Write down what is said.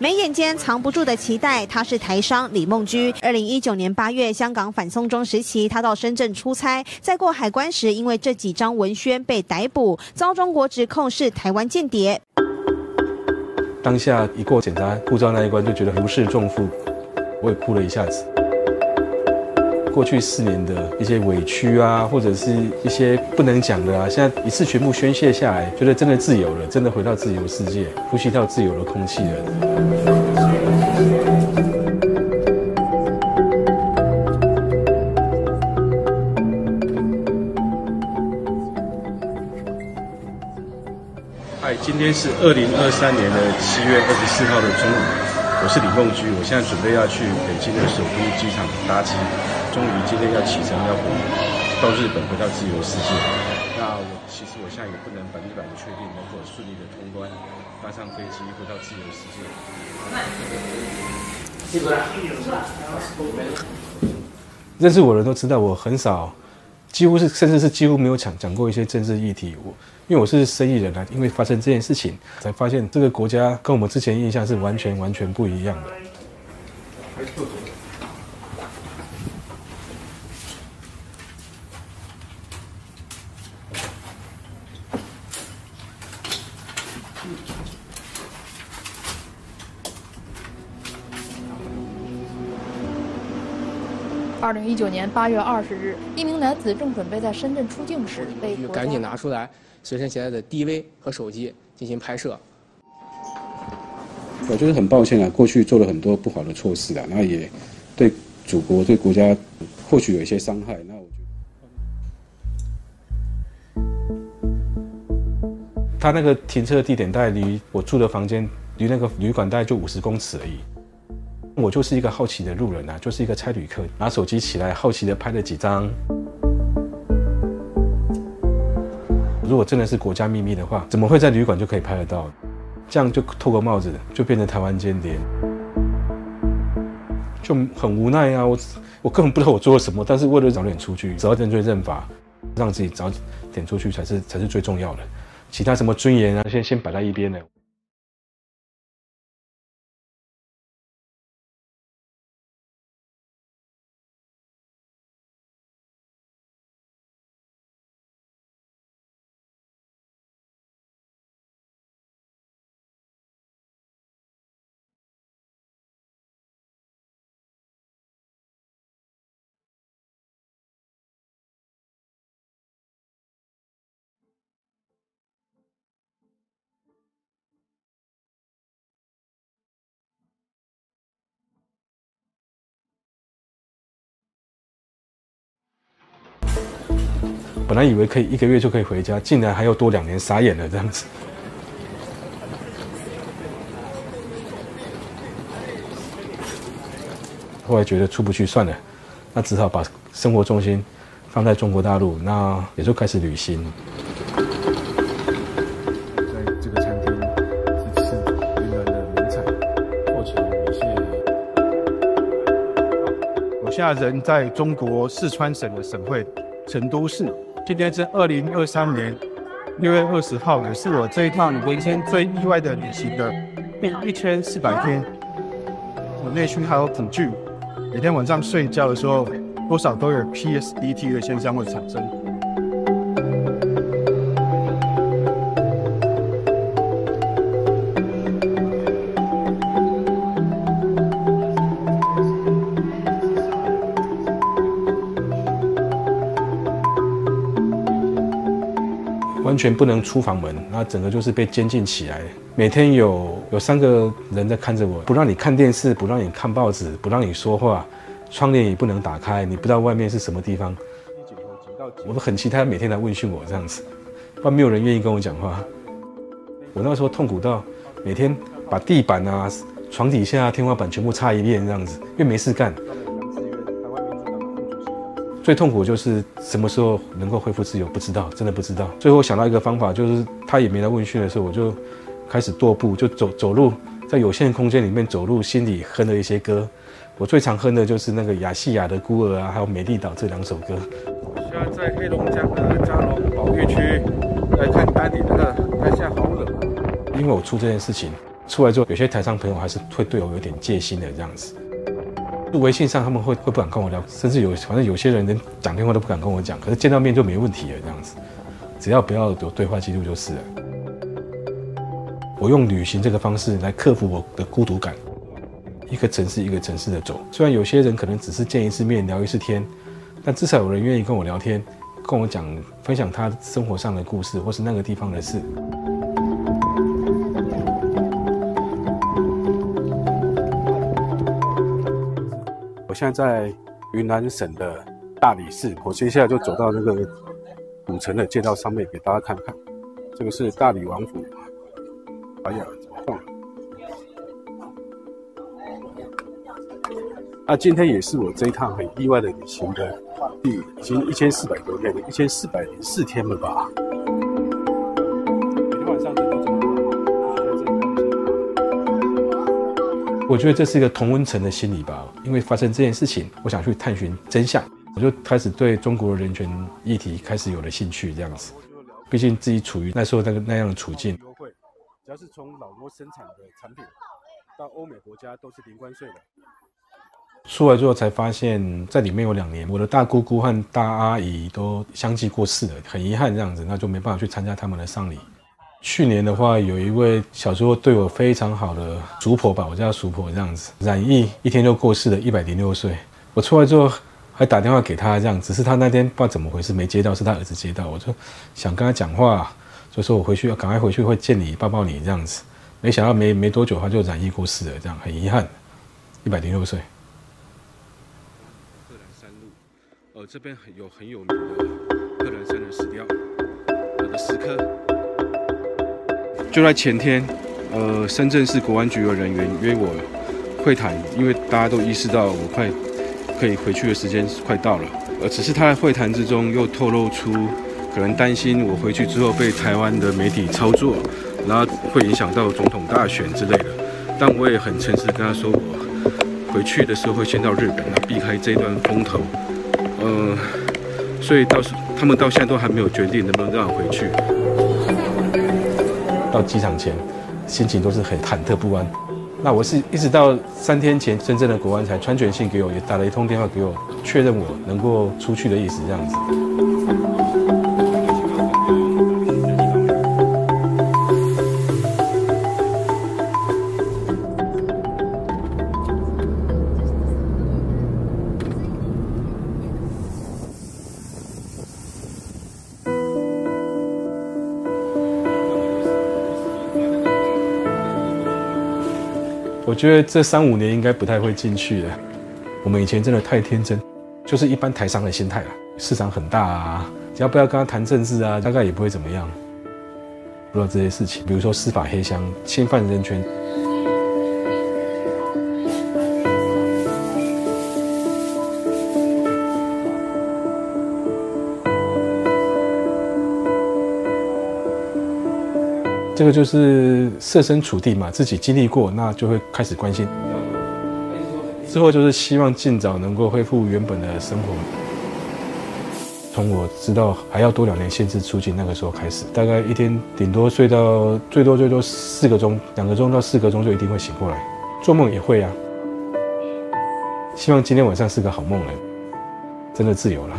眉眼间藏不住的期待。他是台商李梦居。二零一九年八月，香港反送中时期，他到深圳出差，在过海关时，因为这几张文宣被逮捕，遭中国指控是台湾间谍。当下一过检查护照那一关，就觉得如释重负，我也哭了一下子。过去四年的一些委屈啊，或者是一些不能讲的啊，现在一次全部宣泄下来，觉得真的自由了，真的回到自由世界，呼吸到自由的空气了。嗨，今天是二零二三年的七月二十四号的中午，我是李梦居，我现在准备要去北京的首都机场搭机。终于今天要启程，要回到日本，回到自由世界。那我其实我现在也不能百分之百的确定能否顺利的通关，搭上飞机回到自由世界。认识我的人都知道，我很少，几乎是甚至是几乎没有讲讲过一些政治议题。我因为我是生意人啊，因为发生这件事情，才发现这个国家跟我们之前印象是完全完全不一样的。二零一九年八月二十日，一名男子正准备在深圳出境时，被赶紧拿出来随身携带的 DV 和手机进行拍摄。我觉得很抱歉啊，过去做了很多不好的措施啊，那也对祖国、对国家或许有一些伤害。那我觉得，他那个停车地点大概离我住的房间，离那个旅馆大概就五十公尺而已。我就是一个好奇的路人啊，就是一个差旅客，拿手机起来，好奇的拍了几张。如果真的是国家秘密的话，怎么会在旅馆就可以拍得到？这样就透过帽子，就变成台湾间谍，就很无奈啊！我我根本不知道我做了什么，但是为了早点出去，早点认罪认罚，让自己早点出去才是才是最重要的。其他什么尊严啊，先先摆在一边了。本来以为可以一个月就可以回家，竟然还要多两年，傻眼了这样子。后来觉得出不去算了，那只好把生活重心放在中国大陆，那也就开始旅行。在这个餐厅是吃云南的名菜，过桥米线。我现在人在中国四川省的省会成都市。今天是二零二三年六月二十号，也是我这一趟人生最意外的旅行的第一千四百天。我内心还有恐惧，每天晚上睡觉的时候，多少都有 PSDT 的现象会产生。完全不能出房门，那整个就是被监禁起来。每天有有三个人在看着我，不让你看电视，不让你看报纸，不让你说话，窗帘也不能打开，你不知道外面是什么地方。我都很期待每天来问讯我这样子，不然没有人愿意跟我讲话。我那时候痛苦到每天把地板啊、床底下、天花板全部擦一遍这样子，因为没事干。最痛苦就是什么时候能够恢复自由，不知道，真的不知道。最后想到一个方法，就是他也没来问讯的时候，我就开始踱步，就走走路，在有限空间里面走路，心里哼了一些歌。我最常哼的就是那个亚细亚的孤儿啊，还有美丽岛这两首歌。我现在在黑龙江的加龙保育区来看丹顶那个，台下好冷。因为我出这件事情，出来之后，有些台上朋友还是会对我有点戒心的这样子。微信上他们会会不敢跟我聊，甚至有反正有些人连讲电话都不敢跟我讲，可是见到面就没问题了这样子，只要不要有对话记录就是了。我用旅行这个方式来克服我的孤独感，一个城市一个城市的走。虽然有些人可能只是见一次面聊一次天，但至少有人愿意跟我聊天，跟我讲分享他生活上的故事，或是那个地方的事。现在在云南省的大理市，我接下来就走到那个古城的街道上面，给大家看看。这个是大理王府。哎呀，怎么放？那今天也是我这一趟很意外的旅行的第已经一千四百多天了，一千四百零四天了吧？我觉得这是一个同温层的心理吧，因为发生这件事情，我想去探寻真相，我就开始对中国人权议题开始有了兴趣，这样子。毕竟自己处于那时候那个那样的处境。优惠，只要是从老挝生产的产品到欧美国家都是零关税的。出来之后才发现，在里面有两年，我的大姑姑和大阿姨都相继过世了，很遗憾这样子，那就没办法去参加他们的丧礼。去年的话，有一位小时候对我非常好的叔婆吧，我叫她叔婆这样子，染疫一天就过世了，一百零六岁。我出来之后还打电话给他，这样，只是他那天不知道怎么回事没接到，是他儿子接到，我就想跟他讲话，就说我回去要赶快回去会见你，抱抱你这样子。没想到没没多久他就染疫过世了，这样很遗憾，一百零六岁。贺兰山路，呃，这边很有很有名的贺兰山的石雕，我的石刻。就在前天，呃，深圳市国安局的人员约我会谈，因为大家都意识到我快可以回去的时间快到了，呃，只是他在会谈之中又透露出可能担心我回去之后被台湾的媒体操作，然后会影响到总统大选之类的。但我也很诚实跟他说，我回去的时候会先到日本，来避开这段风头。呃，所以到时他们到现在都还没有决定能不能让我回去。到机场前，心情都是很忐忑不安。那我是一直到三天前，深圳的国安才传简讯给我，也打了一通电话给我，确认我能够出去的意思，这样子。我觉得这三五年应该不太会进去了。我们以前真的太天真，就是一般台商的心态了。市场很大啊，只要不要跟他谈政治啊，大概也不会怎么样。不知道这些事情，比如说司法黑箱、侵犯人权。这个就是设身处地嘛，自己经历过，那就会开始关心。之后就是希望尽早能够恢复原本的生活。从我知道还要多两年限制出境那个时候开始，大概一天顶多睡到最多最多四个钟，两个钟到四个钟就一定会醒过来，做梦也会啊。希望今天晚上是个好梦了，真的自由了。